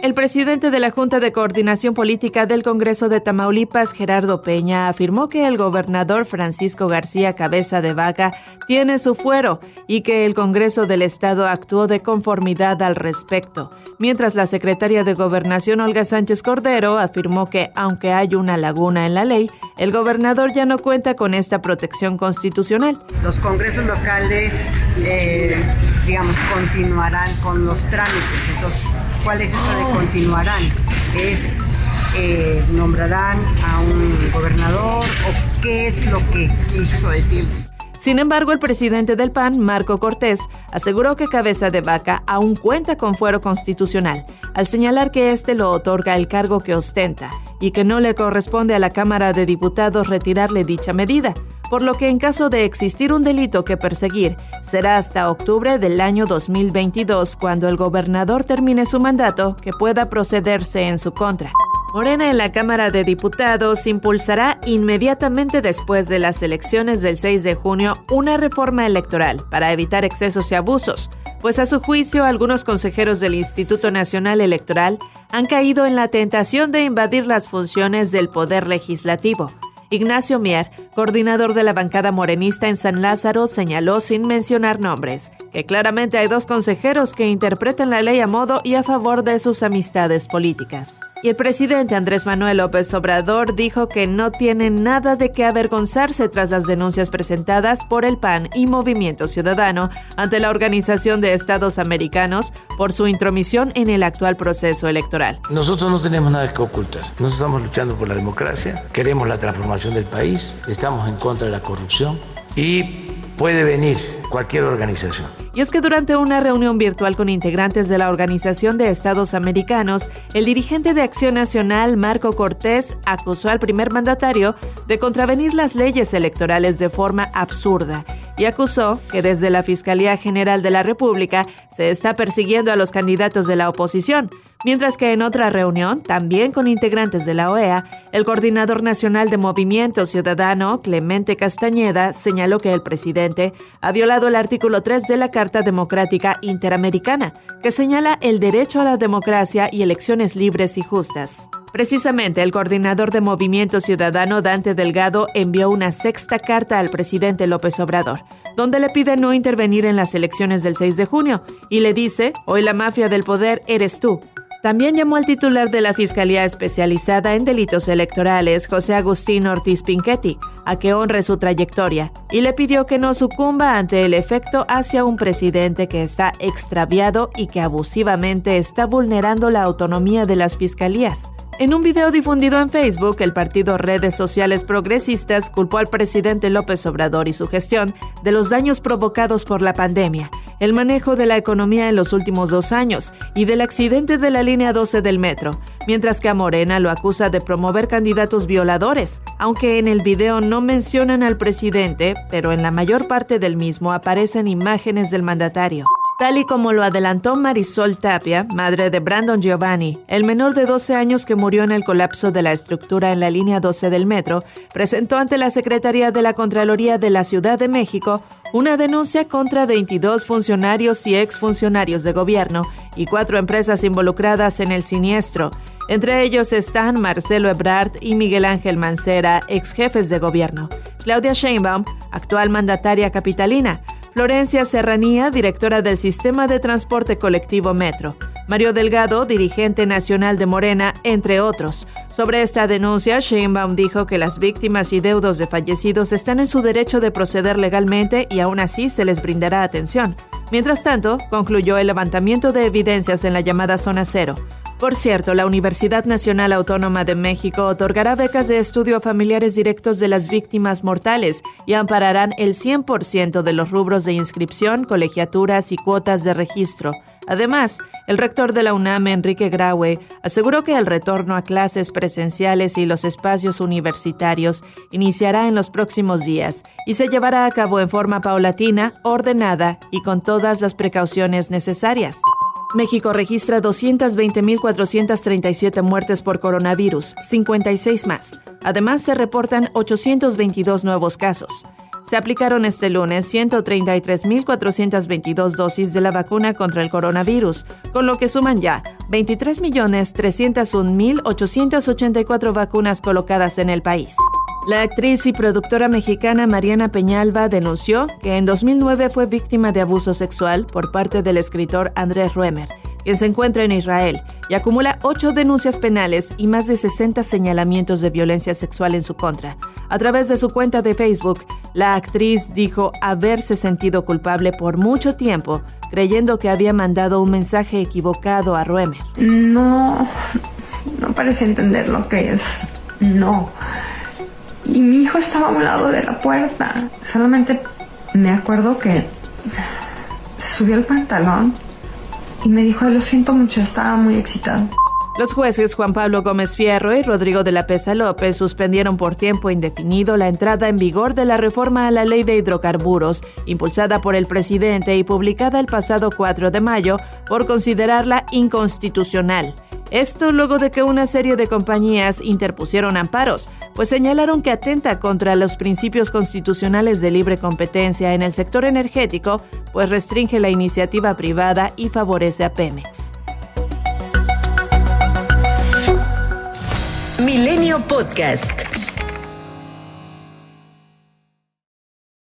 El presidente de la Junta de Coordinación Política del Congreso de Tamaulipas, Gerardo Peña, afirmó que el gobernador Francisco García Cabeza de Vaca tiene su fuero y que el Congreso del Estado actuó de conformidad al respecto, mientras la secretaria de Gobernación, Olga Sánchez Cordero, afirmó que aunque hay una laguna en la ley, el gobernador ya no cuenta con esta protección constitucional. Los congresos locales, eh, digamos, continuarán con los trámites. Entonces, ¿cuál es eso de continuarán, es eh, nombrarán a un gobernador o qué es lo que quiso decir. Sin embargo, el presidente del PAN, Marco Cortés, aseguró que Cabeza de Vaca aún cuenta con fuero constitucional, al señalar que éste lo otorga el cargo que ostenta y que no le corresponde a la Cámara de Diputados retirarle dicha medida, por lo que en caso de existir un delito que perseguir, será hasta octubre del año 2022 cuando el gobernador termine su mandato que pueda procederse en su contra. Morena en la Cámara de Diputados impulsará inmediatamente después de las elecciones del 6 de junio una reforma electoral para evitar excesos y abusos, pues a su juicio algunos consejeros del Instituto Nacional Electoral han caído en la tentación de invadir las funciones del Poder Legislativo. Ignacio Mier, coordinador de la bancada morenista en San Lázaro, señaló sin mencionar nombres que claramente hay dos consejeros que interpretan la ley a modo y a favor de sus amistades políticas. Y el presidente Andrés Manuel López Obrador dijo que no tiene nada de qué avergonzarse tras las denuncias presentadas por el PAN y Movimiento Ciudadano ante la Organización de Estados Americanos por su intromisión en el actual proceso electoral. Nosotros no tenemos nada que ocultar. Nosotros estamos luchando por la democracia, queremos la transformación del país, estamos en contra de la corrupción y puede venir cualquier organización. Y es que durante una reunión virtual con integrantes de la Organización de Estados Americanos, el dirigente de Acción Nacional, Marco Cortés, acusó al primer mandatario de contravenir las leyes electorales de forma absurda y acusó que desde la Fiscalía General de la República se está persiguiendo a los candidatos de la oposición, mientras que en otra reunión, también con integrantes de la OEA, el coordinador nacional de Movimiento Ciudadano, Clemente Castañeda, señaló que el presidente ha violado el artículo 3 de la Carta Democrática Interamericana, que señala el derecho a la democracia y elecciones libres y justas. Precisamente, el coordinador de Movimiento Ciudadano, Dante Delgado, envió una sexta carta al presidente López Obrador, donde le pide no intervenir en las elecciones del 6 de junio y le dice, hoy la mafia del poder eres tú. También llamó al titular de la Fiscalía Especializada en Delitos Electorales, José Agustín Ortiz Pinchetti, a que honre su trayectoria y le pidió que no sucumba ante el efecto hacia un presidente que está extraviado y que abusivamente está vulnerando la autonomía de las fiscalías. En un video difundido en Facebook, el partido Redes Sociales Progresistas culpó al presidente López Obrador y su gestión de los daños provocados por la pandemia, el manejo de la economía en los últimos dos años y del accidente de la línea 12 del metro, mientras que a Morena lo acusa de promover candidatos violadores, aunque en el video no mencionan al presidente, pero en la mayor parte del mismo aparecen imágenes del mandatario. Tal y como lo adelantó Marisol Tapia, madre de Brandon Giovanni, el menor de 12 años que murió en el colapso de la estructura en la línea 12 del metro, presentó ante la Secretaría de la Contraloría de la Ciudad de México una denuncia contra 22 funcionarios y exfuncionarios de gobierno y cuatro empresas involucradas en el siniestro. Entre ellos están Marcelo Ebrard y Miguel Ángel Mancera, ex jefes de gobierno, Claudia Sheinbaum, actual mandataria capitalina, Florencia Serranía, directora del Sistema de Transporte Colectivo Metro. Mario Delgado, dirigente nacional de Morena, entre otros. Sobre esta denuncia, Sheinbaum dijo que las víctimas y deudos de fallecidos están en su derecho de proceder legalmente y aún así se les brindará atención. Mientras tanto, concluyó el levantamiento de evidencias en la llamada zona cero. Por cierto, la Universidad Nacional Autónoma de México otorgará becas de estudio a familiares directos de las víctimas mortales y ampararán el 100% de los rubros de inscripción, colegiaturas y cuotas de registro. Además, el rector de la UNAM, Enrique Graue, aseguró que el retorno a clases presenciales y los espacios universitarios iniciará en los próximos días y se llevará a cabo en forma paulatina, ordenada y con todas las precauciones necesarias. México registra 220.437 muertes por coronavirus, 56 más. Además, se reportan 822 nuevos casos. Se aplicaron este lunes 133.422 dosis de la vacuna contra el coronavirus, con lo que suman ya 23.301.884 vacunas colocadas en el país. La actriz y productora mexicana Mariana Peñalba denunció que en 2009 fue víctima de abuso sexual por parte del escritor Andrés Ruemer, quien se encuentra en Israel y acumula ocho denuncias penales y más de 60 señalamientos de violencia sexual en su contra. A través de su cuenta de Facebook, la actriz dijo haberse sentido culpable por mucho tiempo, creyendo que había mandado un mensaje equivocado a Ruemer. No, no parece entender lo que es. No y mi hijo estaba a un lado de la puerta. Solamente me acuerdo que se subió el pantalón y me dijo, lo siento mucho, estaba muy excitado. Los jueces Juan Pablo Gómez Fierro y Rodrigo de la Pesa López suspendieron por tiempo indefinido la entrada en vigor de la reforma a la ley de hidrocarburos, impulsada por el presidente y publicada el pasado 4 de mayo, por considerarla inconstitucional. Esto luego de que una serie de compañías interpusieron amparos, pues señalaron que atenta contra los principios constitucionales de libre competencia en el sector energético, pues restringe la iniciativa privada y favorece a Pemex. Milenio Podcast.